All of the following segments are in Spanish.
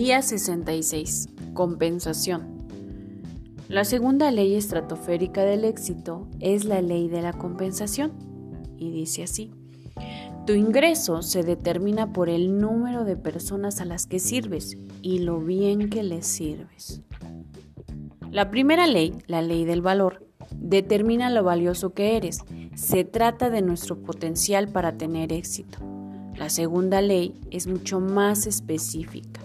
Día 66. Compensación. La segunda ley estratosférica del éxito es la ley de la compensación y dice así. Tu ingreso se determina por el número de personas a las que sirves y lo bien que les sirves. La primera ley, la ley del valor, determina lo valioso que eres. Se trata de nuestro potencial para tener éxito. La segunda ley es mucho más específica.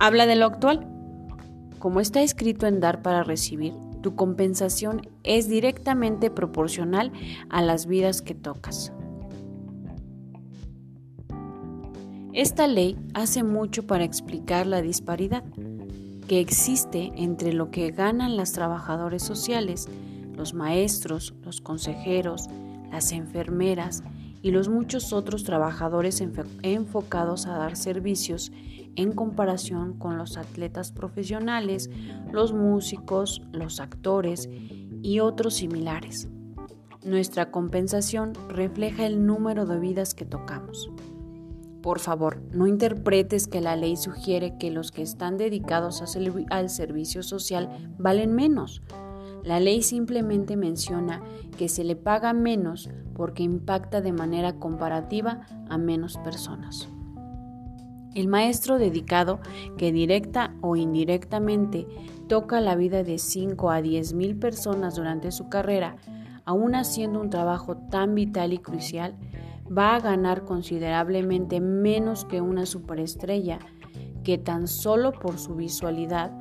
Habla de lo actual. Como está escrito en dar para recibir, tu compensación es directamente proporcional a las vidas que tocas. Esta ley hace mucho para explicar la disparidad que existe entre lo que ganan las trabajadores sociales, los maestros, los consejeros, las enfermeras y los muchos otros trabajadores enfocados a dar servicios en comparación con los atletas profesionales, los músicos, los actores y otros similares. Nuestra compensación refleja el número de vidas que tocamos. Por favor, no interpretes que la ley sugiere que los que están dedicados al servicio social valen menos. La ley simplemente menciona que se le paga menos porque impacta de manera comparativa a menos personas. El maestro dedicado que directa o indirectamente toca la vida de 5 a 10 mil personas durante su carrera, aún haciendo un trabajo tan vital y crucial, va a ganar considerablemente menos que una superestrella que tan solo por su visualidad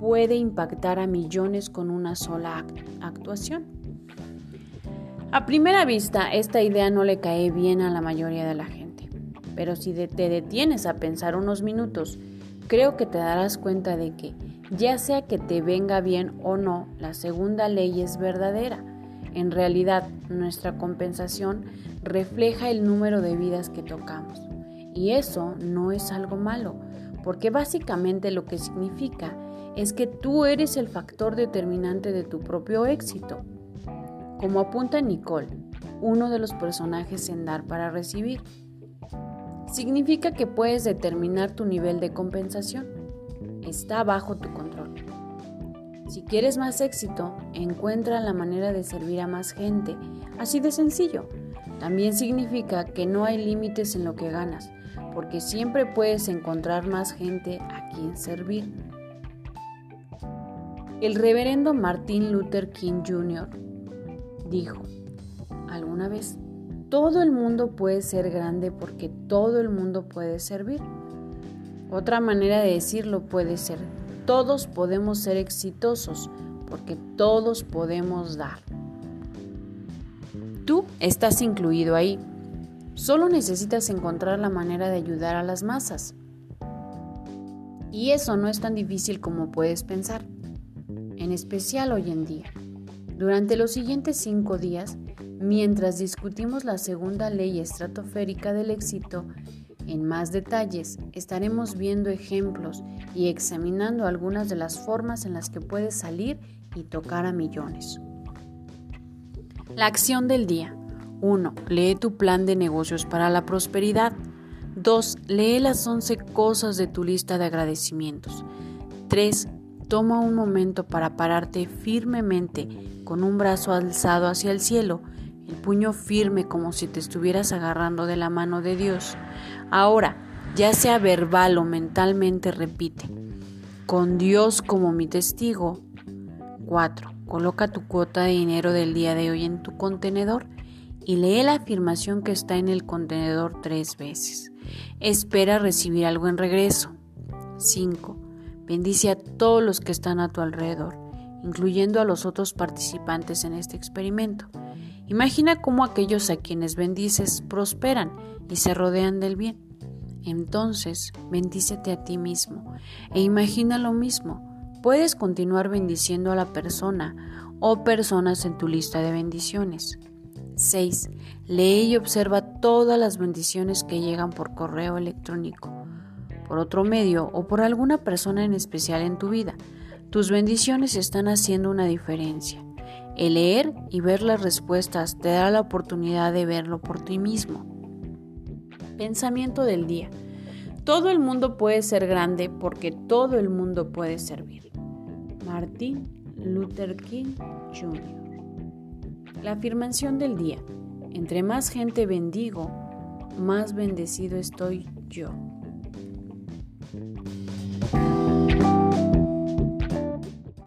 puede impactar a millones con una sola actuación. A primera vista, esta idea no le cae bien a la mayoría de la gente, pero si te detienes a pensar unos minutos, creo que te darás cuenta de que, ya sea que te venga bien o no, la segunda ley es verdadera en realidad, nuestra compensación refleja el número de vidas que tocamos. Y eso no es algo malo, porque básicamente lo que significa es que tú eres el factor determinante de tu propio éxito. Como apunta Nicole, uno de los personajes en Dar para Recibir. Significa que puedes determinar tu nivel de compensación. Está bajo tu control. Si quieres más éxito, encuentra la manera de servir a más gente, así de sencillo. También significa que no hay límites en lo que ganas, porque siempre puedes encontrar más gente a quien servir. El reverendo Martin Luther King Jr. dijo alguna vez, todo el mundo puede ser grande porque todo el mundo puede servir. Otra manera de decirlo puede ser, todos podemos ser exitosos porque todos podemos dar. Tú estás incluido ahí. Solo necesitas encontrar la manera de ayudar a las masas. Y eso no es tan difícil como puedes pensar, en especial hoy en día. Durante los siguientes cinco días, mientras discutimos la segunda ley estratosférica del éxito, en más detalles, estaremos viendo ejemplos y examinando algunas de las formas en las que puedes salir y tocar a millones. La acción del día. 1. Lee tu plan de negocios para la prosperidad. 2. Lee las 11 cosas de tu lista de agradecimientos. 3. Toma un momento para pararte firmemente con un brazo alzado hacia el cielo, el puño firme como si te estuvieras agarrando de la mano de Dios. Ahora, ya sea verbal o mentalmente, repite, con Dios como mi testigo. 4. Coloca tu cuota de dinero del día de hoy en tu contenedor y lee la afirmación que está en el contenedor tres veces. Espera recibir algo en regreso. 5. Bendice a todos los que están a tu alrededor, incluyendo a los otros participantes en este experimento. Imagina cómo aquellos a quienes bendices prosperan y se rodean del bien. Entonces, bendícete a ti mismo e imagina lo mismo. Puedes continuar bendiciendo a la persona o personas en tu lista de bendiciones. 6. Lee y observa todas las bendiciones que llegan por correo electrónico, por otro medio o por alguna persona en especial en tu vida. Tus bendiciones están haciendo una diferencia. El leer y ver las respuestas te da la oportunidad de verlo por ti mismo. Pensamiento del día. Todo el mundo puede ser grande porque todo el mundo puede servir. Martin Luther King Jr. La afirmación del día. Entre más gente bendigo, más bendecido estoy yo.